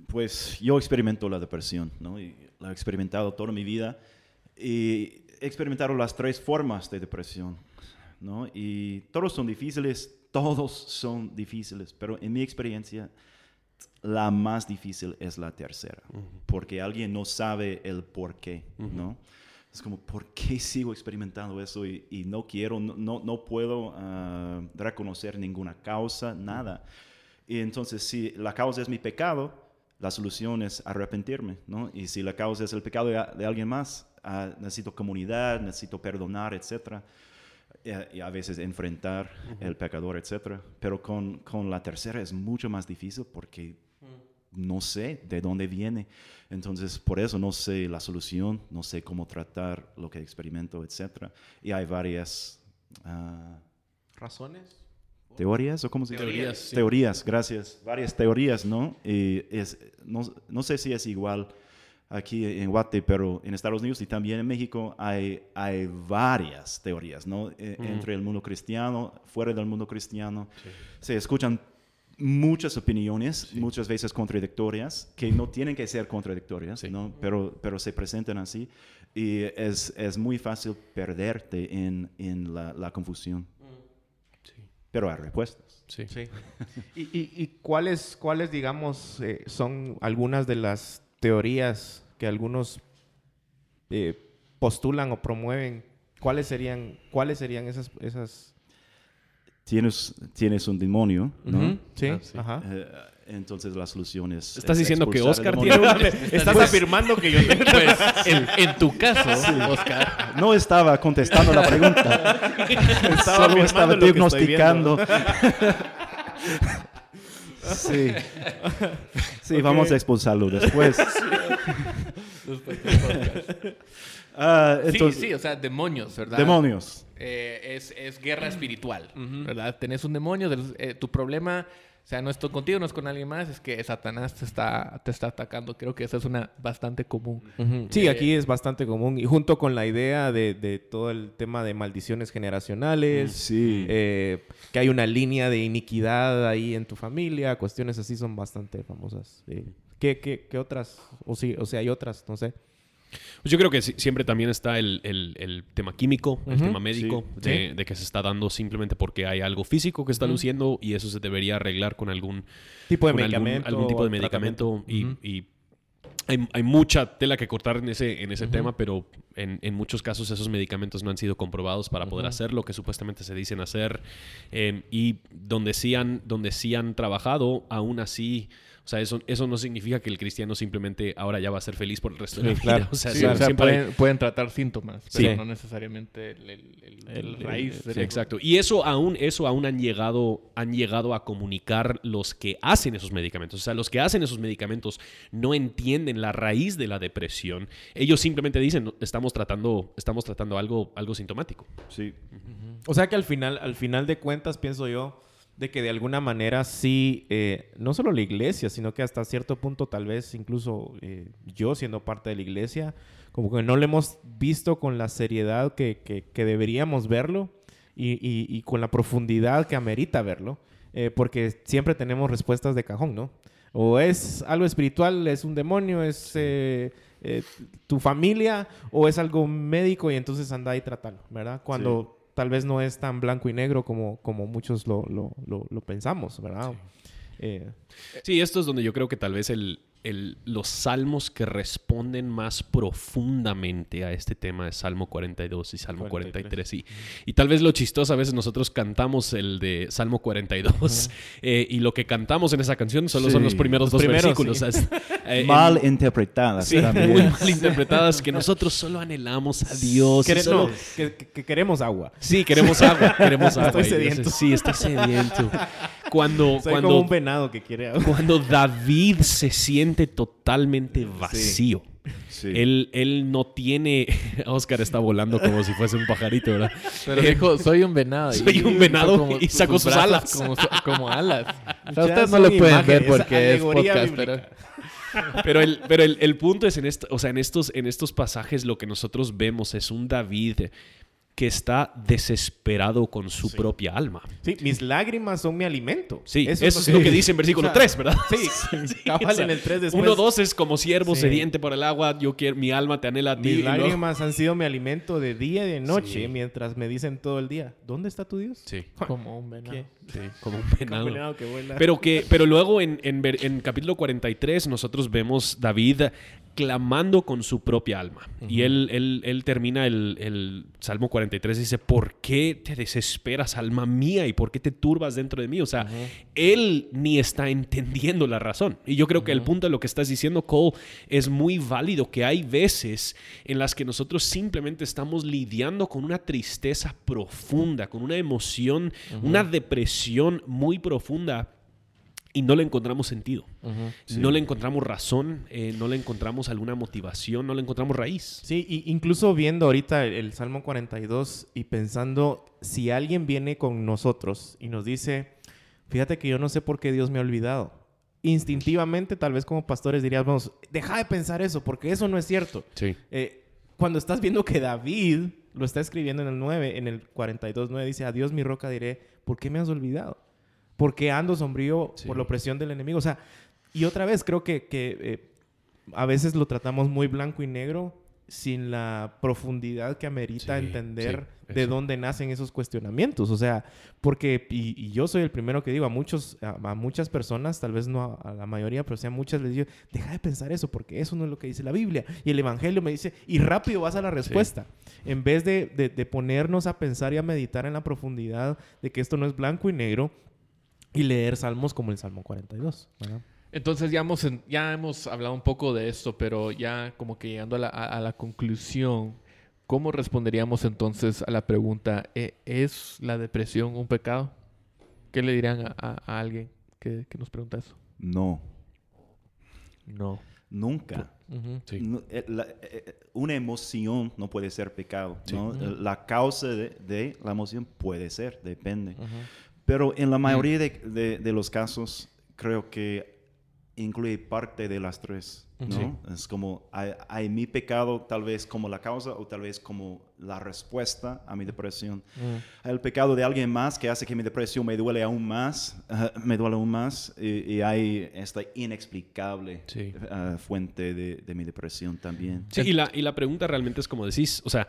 Pues yo experimento la depresión, ¿no? Y la he experimentado toda mi vida y he experimentado las tres formas de depresión, ¿no? Y todos son difíciles, todos son difíciles, pero en mi experiencia la más difícil es la tercera, porque alguien no sabe el por qué, ¿no? Es como, ¿por qué sigo experimentando eso y, y no quiero, no, no, no puedo ah, reconocer ninguna causa, nada? Y entonces, si la causa es mi pecado, la solución es arrepentirme, ¿no? Y si la causa es el pecado de, de alguien más, ah, necesito comunidad, necesito perdonar, etcétera y a, veces enfrentar el pecador, etcétera. Pero con, con la tercera es mucho más difícil porque no sé de dónde viene. Entonces, por eso no sé la solución, no sé cómo tratar lo que experimento, etcétera. Y hay varias ah, ¿Razones? teorías, ¿o cómo se dice? Teorías, sí. Teorías, gracias. Varias teorías, ¿no? Y es, no, no sé si es igual aquí en Guate, pero en Estados Unidos y también en México hay, hay varias teorías, ¿no? E- Entre el mundo cristiano, fuera del mundo cristiano. Se escuchan muchas opiniones, muchas veces contradictorias, que no tienen que ser contradictorias, Sí. ¿no? Pero, pero se presentan así. Y es, es muy fácil perderte en, en la, la confusión. Pero hay respuestas. Sí. Sí. ¿Y, y, y cuáles, cuáles, digamos, eh, son algunas de las teorías que algunos eh, postulan o promueven? ¿Cuáles serían, cuáles serían esas, esas Tienes, tienes un demonio, ¿no? Sí, Ah, sí. ajá. Eh, entonces la solución es... ¿Estás es diciendo que Oscar tiene una... Estás afirmando que yo tengo... Pues, en, en tu caso, Oscar, No estaba contestando la pregunta. Solo estaba afirmando lo que estoy diagnosticando. sí. Sí, vamos a expulsarlo después. después del podcast. Ah, Sí, entonces, sí, o sea, demonios, ¿verdad? demonios. Eh, es, es guerra espiritual, ¿verdad? Tenés un demonio, eh, tu problema, sea, no es to- contigo, no es con alguien más, es que Satanás te está, te está atacando. Creo que esa es una bastante común. Sí, Eh, aquí es bastante común. Y junto con la idea de, de todo el tema de maldiciones generacionales, Sí. eh, que hay una línea de iniquidad ahí en tu familia, cuestiones así son bastante famosas. Sí. ¿Qué, qué, qué otras? O, sí, o sea, hay otras, no sé. Pues yo creo que siempre también está el, el- el tema químico, el tema médico, Sí. de, de que se está dando simplemente porque hay algo físico que está luciendo y eso se debería arreglar con algún Tipo de algún- medicamento. algún, tipo de medicamento y, hay, hay mucha tela que cortar en ese, en ese tema, pero en, en muchos casos esos medicamentos no han sido comprobados para poder hacer lo que supuestamente se dicen hacer eh, y donde sí, han, donde sí han trabajado, aún así... O sea, eso, eso no significa que el cristiano simplemente ahora ya va a ser feliz por el resto de la vida. claro. O sea, Sí, o sea, siempre hay- pueden, pueden tratar síntomas, pero Sí. no necesariamente el, el- el- el El- raíz. del- Exacto. Y eso aún, eso aún han llegado, han llegado a comunicar los que hacen esos medicamentos. O sea, los que hacen esos medicamentos no entienden la raíz de la depresión. Ellos simplemente dicen, "No, estamos tratando, estamos tratando algo, algo sintomático. Sí. O sea que al final, al final de cuentas, pienso yo, de que de alguna manera sí, eh, no solo la iglesia, sino que hasta cierto punto tal vez incluso eh, yo siendo parte de la iglesia, como que no le hemos visto con la seriedad que, que- deberíamos verlo y, y- con la profundidad que amerita verlo, eh, porque siempre tenemos respuestas de cajón, ¿no? O es algo espiritual, es un demonio, es tu familia, o es algo médico y entonces anda y trátalo, ¿verdad? Cuando tal vez no es tan blanco y negro como, como muchos lo, lo- lo- lo pensamos, ¿verdad? Eh, Sí, esto es donde yo creo que tal vez el, el- los salmos que responden más profundamente a este tema es Salmo 42 y Salmo 43. Y, y tal vez lo chistoso, a veces nosotros cantamos el de Salmo 42 eh, y lo que cantamos en esa canción solo son Sí, los primeros los dos primeros, versículos. sí. o sea, es, eh, Mal en- interpretadas Sí, muy mal interpretadas, que nosotros solo anhelamos a Dios. quere- solo- no, que, que- que queremos agua. Sí, queremos agua, queremos agua. Estoy sediento. Sí, estoy sediento. Cuando, Soy cuando, como un venado que quiere agua. cuando David se siente totalmente vacío. Sí. Él, él no tiene... Oscar está volando como si fuese un pajarito, ¿verdad? Pero dijo, soy un venado. Soy un venado y sacó sus alas. Como, como alas. O sea, ustedes no le pueden ver porque es podcast, pero... Pero el, pero el, el punto es en, esto, o sea, en, estos, en estos pasajes lo que nosotros vemos es un David que está desesperado con su propia alma. Sí, mis lágrimas son mi alimento. Sí, eso, es lo que dice en versículo O sea, 3, ¿verdad? Sí, cabal en el 3 después. Uno, dos es como siervo Sí. sediente por el agua, yo quiero, mi alma te anhela a ti. Mis y luego- lágrimas han sido mi alimento de día y de noche, Sí. mientras me dicen todo el día, ¿dónde está tu Dios? Sí, Como un venado. ¿Qué? sí, como un venado. Condenado que vuela. Pero, que, pero luego en, en ver- en capítulo 43 nosotros vemos David clamando con su propia alma. Y él, él, él termina el, el Salmo 43 y dice, ¿por qué te desesperas, alma mía? ¿Y por qué te turbas dentro de mí? O sea, él ni está entendiendo la razón. Y yo creo que el punto de lo que estás diciendo, Cole, es muy válido, que hay veces en las que nosotros simplemente estamos lidiando con una tristeza profunda, con una emoción, una depresión muy profunda y no le encontramos sentido. No le encontramos razón, eh, no le encontramos alguna motivación, no le encontramos raíz. Sí, y incluso viendo ahorita el, el Salmo 42 y pensando, si alguien viene con nosotros y nos dice, fíjate que yo no sé por qué Dios me ha olvidado. Instintivamente, tal vez como pastores diríamos, deja de pensar eso, porque eso no es cierto. Sí. Eh, cuando estás viendo que David lo está escribiendo en el 9, en el 42, 9, dice, adiós mi roca diré, ¿por qué me has olvidado? ¿Por qué ando sombrío Sí. por la opresión del enemigo? O sea, y otra vez creo que, que, eh, a veces lo tratamos muy blanco y negro sin la profundidad que amerita Sí, entender sí, de dónde nacen esos cuestionamientos. O sea, porque, y, y yo soy el primero que digo a muchos, a, a muchas personas, tal vez no a, a la mayoría, pero sí a muchas les digo, deja de pensar eso, porque eso no es lo que dice la Biblia. Y el Evangelio me dice, y rápido vas a la respuesta. En vez de, de- de ponernos a pensar y a meditar en la profundidad de que esto no es blanco y negro, y leer salmos como el Salmo 42. ¿verdad? Entonces ya hemos, en- ya hemos hablado un poco de esto, pero ya como que llegando a la, a- a la conclusión, ¿cómo responderíamos entonces a la pregunta, ¿e- ¿es la depresión un pecado? ¿Qué le dirían a, a- a alguien que, que nos pregunta eso? No, No. nunca. Sí. No, eh, la- eh, eh, una emoción no puede ser pecado. ¿no? Eh, La causa de, de la emoción puede ser, depende. Pero en la mayoría de, de- de los casos, creo que incluye parte de las tres. ¿no? Es como, hay, hay mi pecado tal vez como la causa o tal vez como la respuesta a mi depresión. Hay el pecado de alguien más que hace que mi depresión me duele aún más, eh, me duele aún más, y, y hay esta inexplicable Sí. eh, fuente de, de mi depresión también. Sí, y la, y la pregunta realmente es como decís, o sea,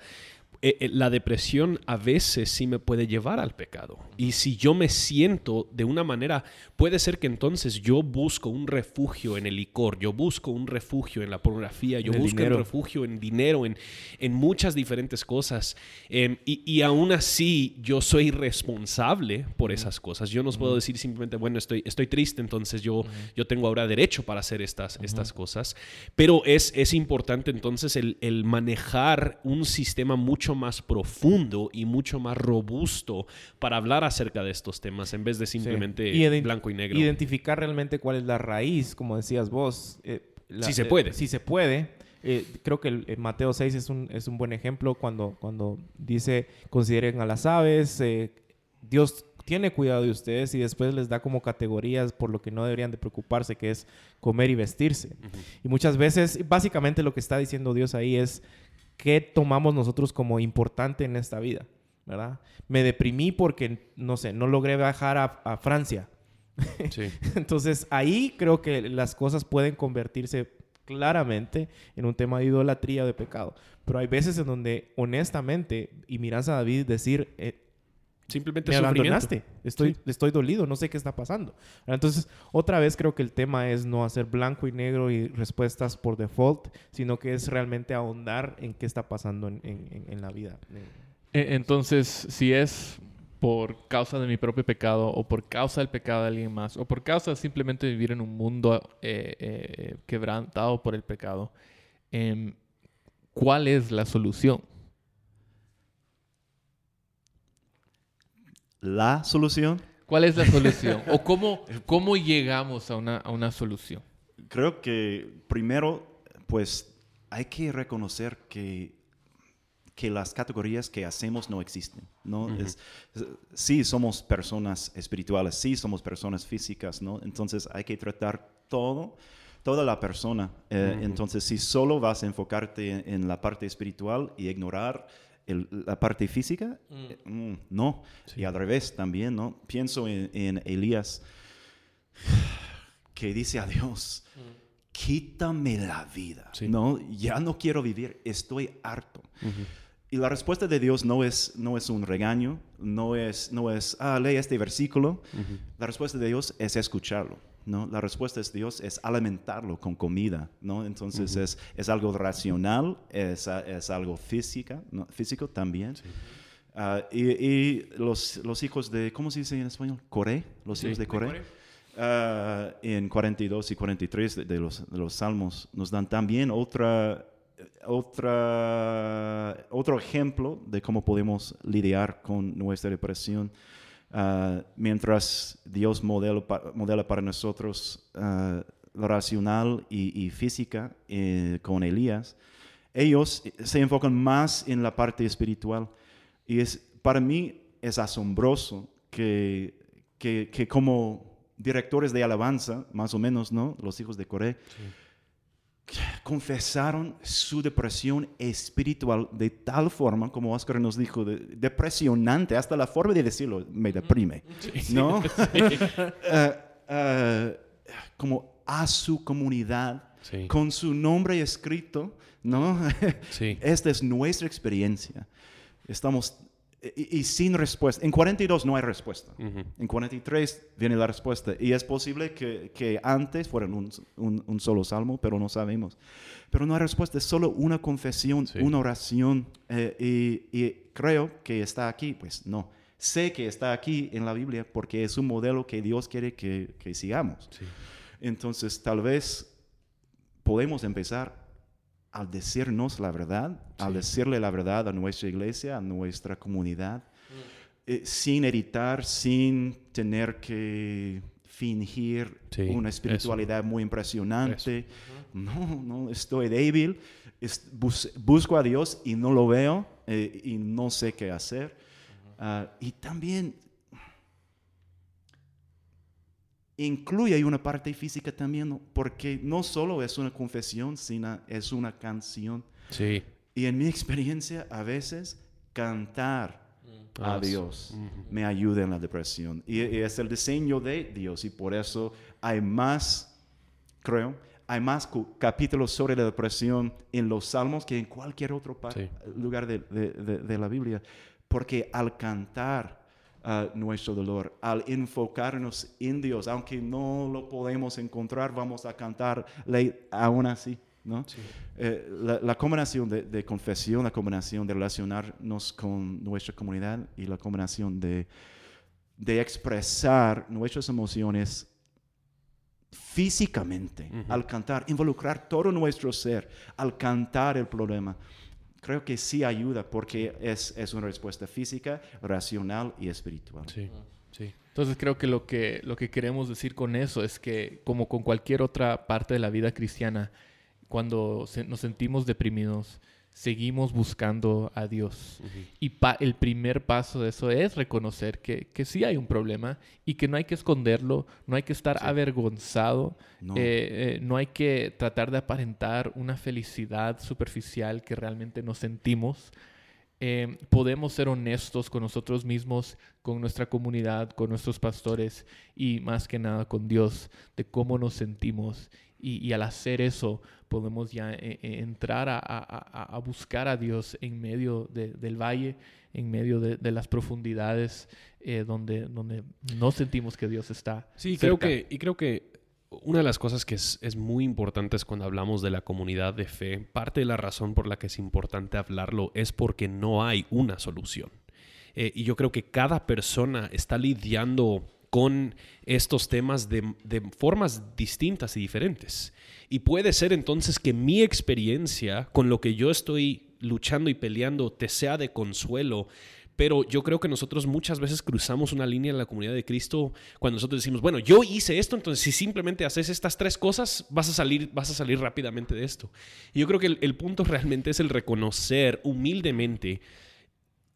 la depresión a veces sí me puede llevar al pecado. Y si yo me siento de una manera, puede ser que entonces yo busco un refugio en el licor, yo busco un refugio en la pornografía, yo busco dinero. un refugio en dinero, en, en muchas diferentes cosas. Em, y, y aún así yo soy responsable por esas cosas. Yo no puedo decir simplemente, bueno, estoy, estoy triste, entonces yo, yo tengo ahora derecho para hacer estas, estas cosas. Pero es, es importante entonces el, el manejar un sistema mucho más profundo y mucho más robusto para hablar acerca de estos temas en vez de simplemente Y blanco y negro. Identificar realmente cuál es la raíz, como decías vos. eh, la- Si se eh, puede. si se puede. Eh, creo que el, el Mateo 6 es un, es un buen ejemplo cuando, cuando dice, consideren a las aves, eh, Dios tiene cuidado de ustedes y después les da como categorías por lo que no deberían de preocuparse, que es comer y vestirse. Y muchas veces, básicamente lo que está diciendo Dios ahí es, ¿qué tomamos nosotros como importante en esta vida? ¿Verdad? Me deprimí porque, no sé, no logré viajar a, a Francia. Sí. Entonces ahí creo que las cosas pueden convertirse claramente en un tema de idolatría o de pecado. Pero hay veces en donde honestamente, y miras a David decir, eh, Simplemente me abandonaste, estoy, estoy dolido, no sé qué está pasando. Entonces, otra vez creo que el tema es no hacer blanco y negro y respuestas por default, sino que es realmente ahondar en qué está pasando en, en- la vida. E- Entonces, si es por causa de mi propio pecado o por causa del pecado de alguien más o por causa de simplemente vivir en un mundo eh, eh, quebrantado por el pecado, em, ¿cuál es la solución? La solución, ¿Cuál es la solución? ¿O cómo, cómo llegamos a una, a una solución? creo que primero, pues hay que reconocer que, que las categorías que hacemos no existen. ¿no? es, es- sí, somos personas espirituales, sí, somos personas físicas, ¿no? Entonces hay que tratar todo, toda la persona. Eh, Entonces, si solo vas a enfocarte en, en la parte espiritual y ignorar el- la parte física, eh, mm, no. Y al revés también, ¿no? Pienso en, en Elías que dice a Dios, quítame la vida, Sí. ¿no? Ya no quiero vivir, estoy harto. Y la respuesta de Dios no es, no es un regaño, no es, no es, ah, lee este versículo. La respuesta de Dios es escucharlo, ¿no? La respuesta de Dios es alimentarlo con comida, ¿no? Entonces es, es algo racional, es, es algo física, ¿no? físico también. Ah, y y los, los hijos de, ¿cómo se dice en español? Coré, los hijos de Coré. Ah, en 42 y 43 de, de los, de los salmos nos dan también otra, otra, otro ejemplo de cómo podemos lidiar con nuestra depresión. Ah, mientras Dios modela, pa- modela para nosotros lo racional y, física eh, con Elías, ellos se enfocan más en la parte espiritual. Y es, para mí es asombroso que, que, que como directores de alabanza, más o menos, ¿no? Los hijos de Coré, confesaron su depresión espiritual de tal forma, como Oscar nos dijo, de- depresionante, hasta la forma de decirlo me deprime, ¿no? Eh, eh, como a su comunidad, Sí. con su nombre escrito, ¿no? Sí. Esta es nuestra experiencia. Estamos, y, y sin respuesta. En 42 no hay respuesta. En 43 viene la respuesta. Y es posible que, que antes fueran un, un- un solo salmo, pero no sabemos. Pero no hay respuesta, es solo una confesión, Sí. una oración. eh, y, y creo que está aquí, pues no. Sé que está aquí en la Biblia porque es un modelo que Dios quiere que, que sigamos. Sí. Entonces, tal vez podemos empezar al decirnos la verdad, al Sí. decirle la verdad a nuestra iglesia, a nuestra comunidad, eh, sin editar, sin tener que fingir Sí, una eso. espiritualidad muy impresionante. No, no, estoy débil, es- bus- busco a Dios y no lo veo eh, y no sé qué hacer. Ah, y también incluye una parte física también, porque no solo es una confesión, sino es una canción. Sí. Y en mi experiencia, a veces cantar a Ah, sí. Dios me ayuda en la depresión. Y, y es el diseño de Dios y por eso hay más, creo, hay más capítulos sobre la depresión en los salmos que en cualquier otro Sí. lugar de, de- de- de la Biblia. Porque al cantar nuestro dolor, al enfocarnos en Dios, aunque no lo podemos encontrar, vamos a cantarle aún así. ¿no? Eh, la, la combinación de, de confesión, la combinación de relacionarnos con nuestra comunidad y la combinación de, de expresar nuestras emociones físicamente al cantar, involucrar todo nuestro ser al cantar el problema. Creo que sí ayuda porque es, es una respuesta física, racional y espiritual. Sí. Sí. Entonces creo que lo que lo que queremos decir con eso es que como con cualquier otra parte de la vida cristiana, cuando se- nos sentimos deprimidos, seguimos buscando a Dios. Y el primer paso de eso es reconocer que, que sí hay un problema y que no hay que esconderlo, no hay que estar avergonzado, No. eh, eh, no hay que tratar de aparentar una felicidad superficial que realmente no sentimos. Eh, podemos ser honestos con nosotros mismos, con nuestra comunidad, con nuestros pastores y más que nada con Dios, de cómo nos sentimos. Y, y al hacer eso, podemos ya eh, eh, entrar a, a- a- a buscar a Dios en medio de- del valle, en medio de, de las profundidades eh, donde, donde no sentimos que Dios está. Sí, creo que, y creo que una de las cosas que es, es muy importante es cuando hablamos de la comunidad de fe, parte de la razón por la que es importante hablarlo es porque no hay una solución. Eh, y yo creo que cada persona está lidiando con estos temas de, formas distintas y diferentes. Y puede ser entonces que mi experiencia con lo que yo estoy luchando y peleando te sea de consuelo, pero yo creo que nosotros muchas veces cruzamos una línea en la comunidad de Cristo cuando nosotros decimos, bueno, yo hice esto, entonces si simplemente haces estas tres cosas, vas a salir, vas a salir rápidamente de esto. Y yo creo que el punto realmente es el reconocer humildemente,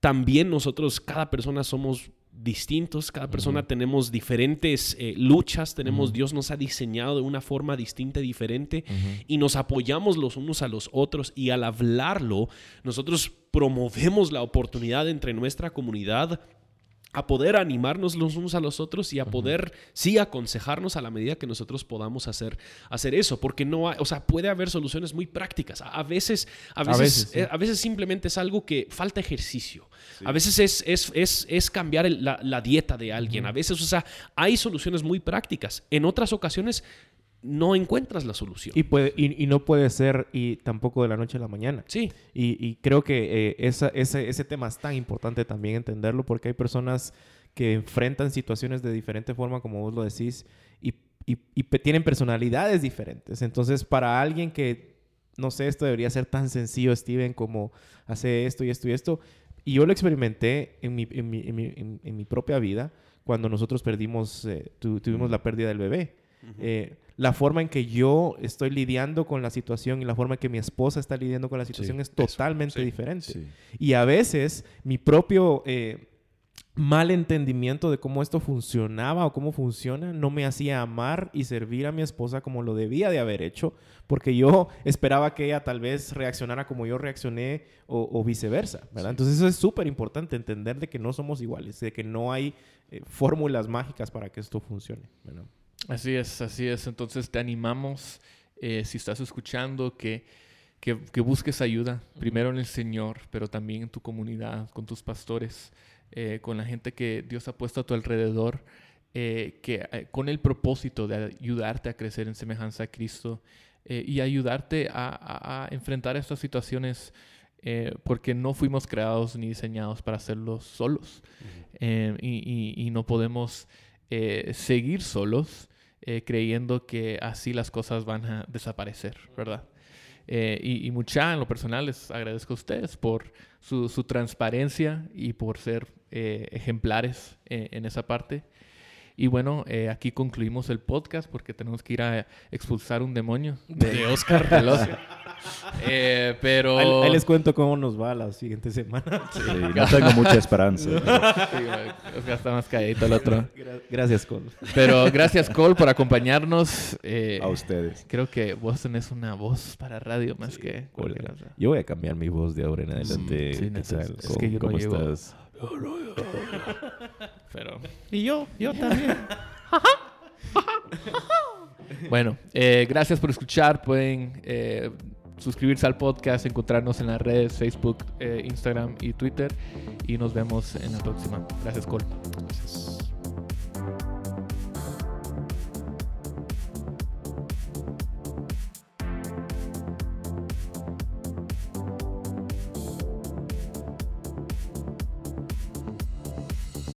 también nosotros, cada persona somos distintos, cada persona tenemos diferentes eh, luchas, tenemos, Dios nos ha diseñado de una forma distinta, diferente, y nos apoyamos los unos a los otros, y al hablarlo, nosotros promovemos la oportunidad entre nuestra comunidad a poder animarnos los unos a los otros y a poder, sí, aconsejarnos a la medida que nosotros podamos hacer, hacer eso, porque no hay, o sea, puede haber soluciones muy prácticas. A, veces, a veces, eh, a veces, simplemente es algo que falta ejercicio. A veces es, es, es, es cambiar la, la, dieta de alguien. A veces, o sea, hay soluciones muy prácticas. En otras ocasiones no encuentras la solución. Y, puede, y, no puede ser y tampoco de la noche a la mañana. Sí. Y, creo que eh, esa, ese, ese, tema es tan importante también entenderlo porque hay personas que enfrentan situaciones de diferente forma, como vos lo decís, y, tienen personalidades diferentes. Entonces, para alguien que, no sé, esto debería ser tan sencillo, Steven, como hace esto y esto y esto. Y yo lo experimenté en mi, en mi, en mi, propia vida cuando nosotros perdimos, eh, tuvimos la pérdida del bebé. Eh, la forma en que yo estoy lidiando con la situación y la forma en que mi esposa está lidiando con la situación es totalmente diferente. Y a veces mi propio eh, mal entendimiento de cómo esto funcionaba o cómo funciona no me hacía amar y servir a mi esposa como lo debía de haber hecho, porque yo esperaba que ella tal vez reaccionara como yo reaccioné o, viceversa, ¿verdad? Entonces eso es súper importante, entender de que no somos iguales, de que no hay eh, fórmulas mágicas para que esto funcione, ¿verdad? Así es, así es. Entonces te animamos, eh, si estás escuchando, que, que, busques ayuda, primero en el Señor, pero también en tu comunidad, con tus pastores, eh, con la gente que Dios ha puesto a tu alrededor, eh, que, con el propósito de ayudarte a crecer en semejanza a Cristo y ayudarte a, enfrentar estas situaciones. porque no fuimos creados ni diseñados para hacerlo solos y, y, no podemos seguir solos eh, creyendo que así las cosas van a desaparecer, ¿verdad? Eh, y, mucha, en lo personal, les agradezco a ustedes por su, transparencia y por ser eh, ejemplares en esa parte. Y bueno, aquí concluimos el podcast porque tenemos que ir a expulsar un demonio de, Oscar Oscar. Eh, pero... Ahí, les cuento cómo nos va la siguiente semana. Sí, no tengo mucha esperanza. sí, está más calladito el otro. Gracias, Cole. Pero gracias, Cole, por acompañarnos. Eh, a ustedes. Creo que vos tenés una voz para radio más que Yo voy a cambiar mi voz de ahora en adelante. Sí, Es que yo ¿Cómo estás? Pero... Y yo, yo también. bueno, eh, gracias por escuchar. Pueden eh, suscribirse al podcast, encontrarnos en las redes Facebook, eh, Instagram y Twitter. Y nos vemos en la próxima. Gracias, Cole.